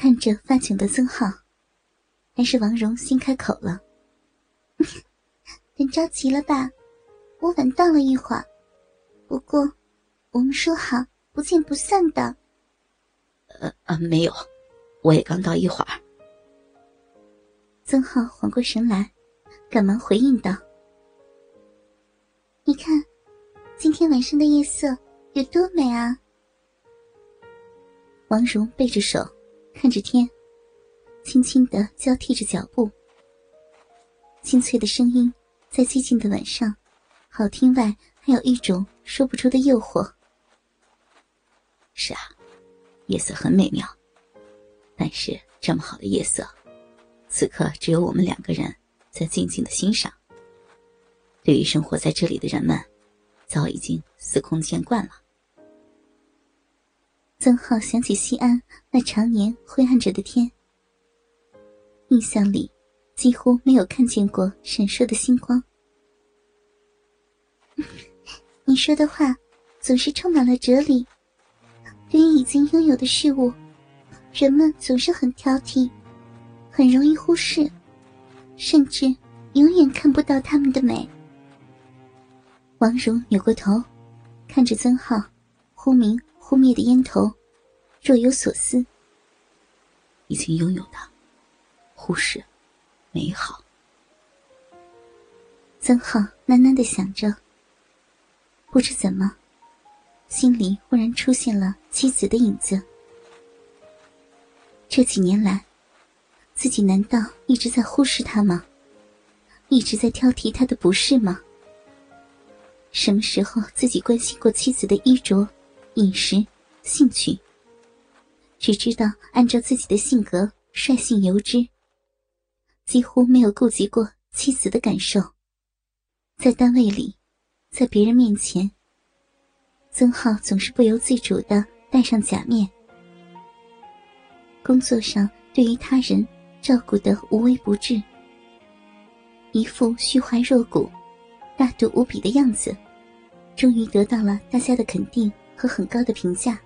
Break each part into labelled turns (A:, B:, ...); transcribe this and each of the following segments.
A: 看着发窘的曾浩，还是王蓉先开口了：“
B: 等着急了吧？我晚到了一会儿，不过我们说好不见不散的。”“
C: 呃呃，没有，我也刚到一会儿。”
A: 曾浩缓过神来，赶忙回应道：“
B: 你看，今天晚上的夜色有多美啊！”
A: 王蓉背着手。看着天，轻轻的交替着脚步。清脆的声音在寂静的晚上，好听外还有一种说不出的诱惑。
C: 是啊，夜色很美妙，但是这么好的夜色，此刻只有我们两个人在静静的欣赏。对于生活在这里的人们，早已经司空见惯了。
A: 曾浩想起西安那常年灰暗着的天，印象里几乎没有看见过闪烁的星光。
B: 你说的话总是充满了哲理。对于已经拥有的事物，人们总是很挑剔，很容易忽视，甚至永远看不到他们的美。
A: 王蓉扭过头，看着曾浩，忽明。扑灭的烟头，若有所思。
C: 已经拥有的，忽视，美好。
A: 曾浩喃喃的想着。不知怎么，心里忽然出现了妻子的影子。这几年来，自己难道一直在忽视他吗？一直在挑剔他的不是吗？什么时候自己关心过妻子的衣着？饮食、兴趣，只知道按照自己的性格率性由之，几乎没有顾及过妻子的感受。在单位里，在别人面前，曾浩总是不由自主的戴上假面。工作上对于他人照顾的无微不至，一副虚怀若谷、大度无比的样子，终于得到了大家的肯定。和很高的评价，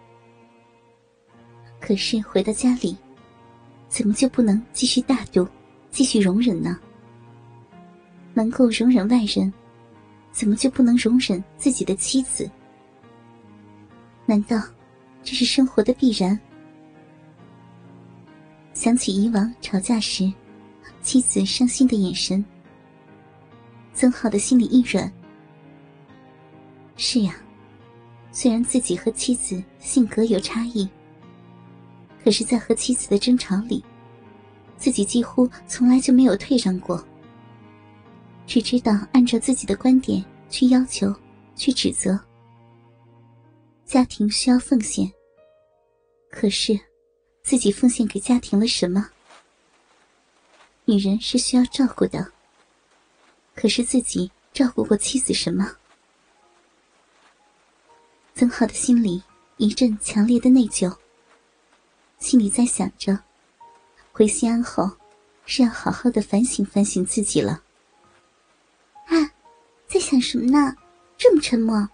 A: 可是回到家里，怎么就不能继续大度，继续容忍呢？能够容忍外人，怎么就不能容忍自己的妻子？难道这是生活的必然？想起以往吵架时，妻子伤心的眼神，曾浩的心里一软。是呀。虽然自己和妻子性格有差异，可是，在和妻子的争吵里，自己几乎从来就没有退让过，只知道按照自己的观点去要求、去指责。家庭需要奉献，可是，自己奉献给家庭了什么？女人是需要照顾的，可是自己照顾过妻子什么？曾浩的心里一阵强烈的内疚，心里在想着，回西安后是要好好的反省反省自己了。
B: 啊，在想什么呢？这么沉默。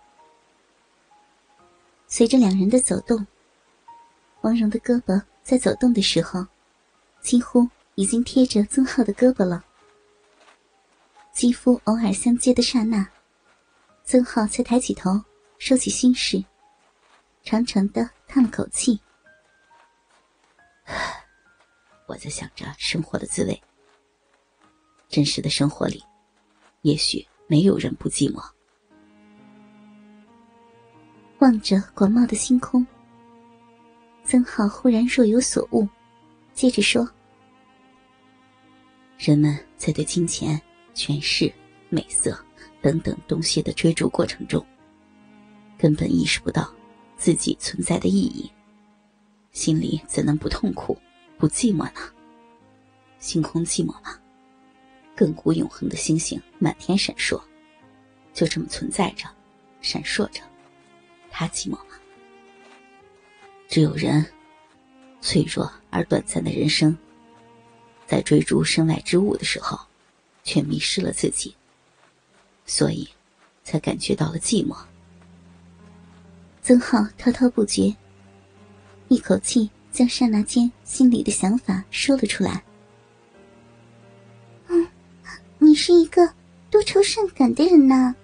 A: 随着两人的走动，王蓉的胳膊在走动的时候，几乎已经贴着曾浩的胳膊了。肌肤偶尔相接的刹那，曾浩才抬起头。收起心事，长长的叹了口气。
C: 我在想着生活的滋味。真实的生活里，也许没有人不寂寞。
A: 望着广袤的星空，曾浩忽然若有所悟，接着说：“
C: 人们在对金钱、权势、美色等等东西的追逐过程中。”根本意识不到自己存在的意义，心里怎能不痛苦、不寂寞呢？星空寂寞吗？亘古永恒的星星满天闪烁，就这么存在着，闪烁着，它寂寞吗？只有人，脆弱而短暂的人生，在追逐身外之物的时候，却迷失了自己，所以，才感觉到了寂寞。
A: 曾浩滔滔不绝，一口气将刹那间心里的想法说了出来。
B: 嗯，你是一个多愁善感的人呐。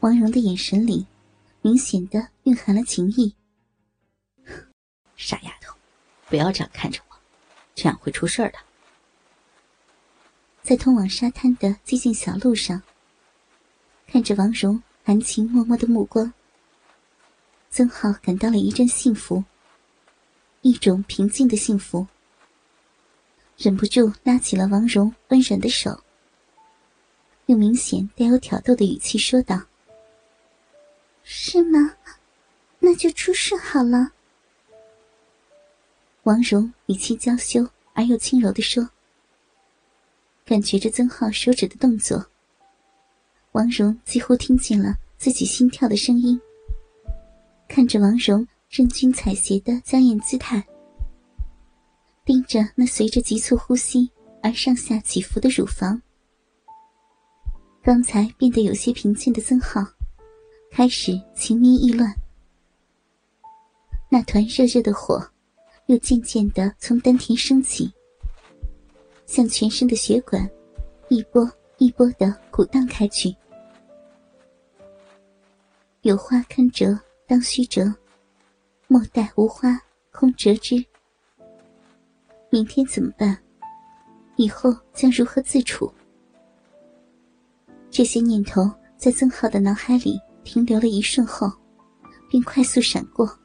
A: 王蓉的眼神里，明显的蕴含了情意。
C: 傻丫头，不要这样看着我，这样会出事的。
A: 在通往沙滩的寂静小路上，看着王蓉含情脉脉的目光，曾浩感到了一阵幸福，一种平静的幸福，忍不住拉起了王蓉温软的手，用明显带有挑逗的语气说道。
B: 是吗？那就出事好了。
A: 王蓉语气娇羞而又轻柔的说。感觉着曾浩手指的动作，王蓉几乎听见了自己心跳的声音。看着王蓉任君采撷的娇艳姿态，盯着那随着急促呼吸而上下起伏的乳房，刚才变得有些平静的曾浩。开始情迷意乱，那团热热的火，又渐渐的从丹田升起，向全身的血管一波一波的鼓荡开去。有花堪折当须折，莫待无花空折枝。明天怎么办？以后将如何自处？这些念头在曾浩的脑海里。停留了一瞬后，便快速闪过。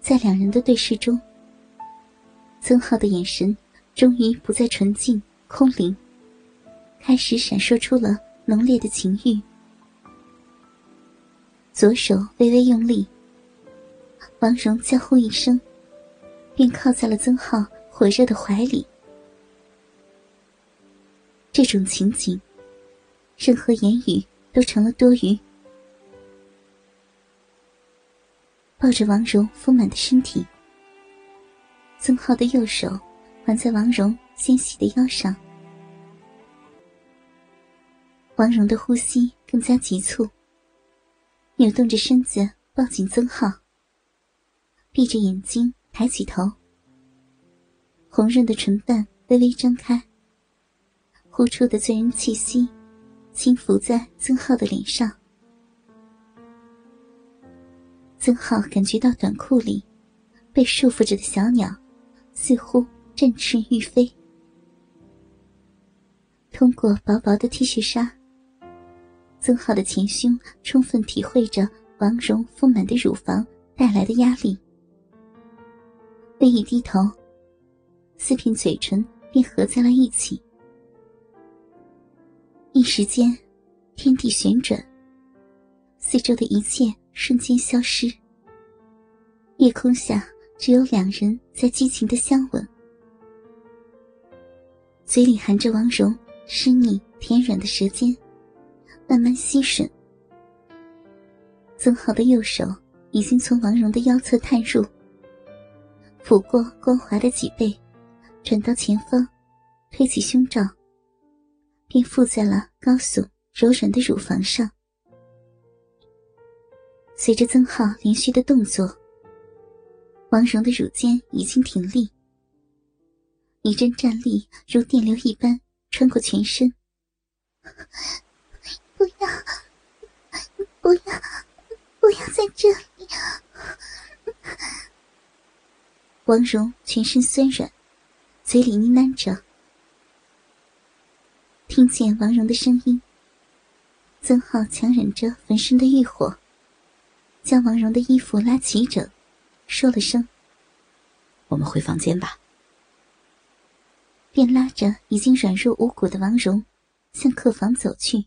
A: 在两人的对视中，曾浩的眼神终于不再纯净空灵，开始闪烁出了浓烈的情欲。左手微微用力，王蓉娇呼一声，便靠在了曾浩火热的怀里。这种情景，任何言语。都成了多余。抱着王蓉丰满的身体，曾浩的右手环在王蓉纤细的腰上，王蓉的呼吸更加急促，扭动着身子抱紧曾浩，闭着眼睛抬起头，红润的唇瓣微微张开，呼出的醉人气息。轻浮在曾浩的脸上，曾浩感觉到短裤里被束缚着的小鸟似乎振翅欲飞。通过薄薄的 T 恤纱，曾浩的前胸充分体会着王蓉丰满的乳房带来的压力。微一低头，四片嘴唇便合在了一起。一时间，天地旋转，四周的一切瞬间消失。夜空下只有两人在激情的相吻，嘴里含着王蓉湿腻甜软的舌尖，慢慢吸吮。曾浩的右手已经从王蓉的腰侧探入，抚过光滑的脊背，转到前方，推起胸罩。便附在了高耸柔软的乳房上。随着曾浩连续的动作，王蓉的乳尖已经挺立，一阵战栗如电流一般穿过全身。
B: 不要，不要，不要在这里！
A: 王蓉全身酸软，嘴里呢喃着。听见王蓉的声音，曾浩强忍着浑身的欲火，将王蓉的衣服拉齐整，说了声：“
C: 我们回房间吧。”
A: 便拉着已经软弱无骨的王蓉向客房走去。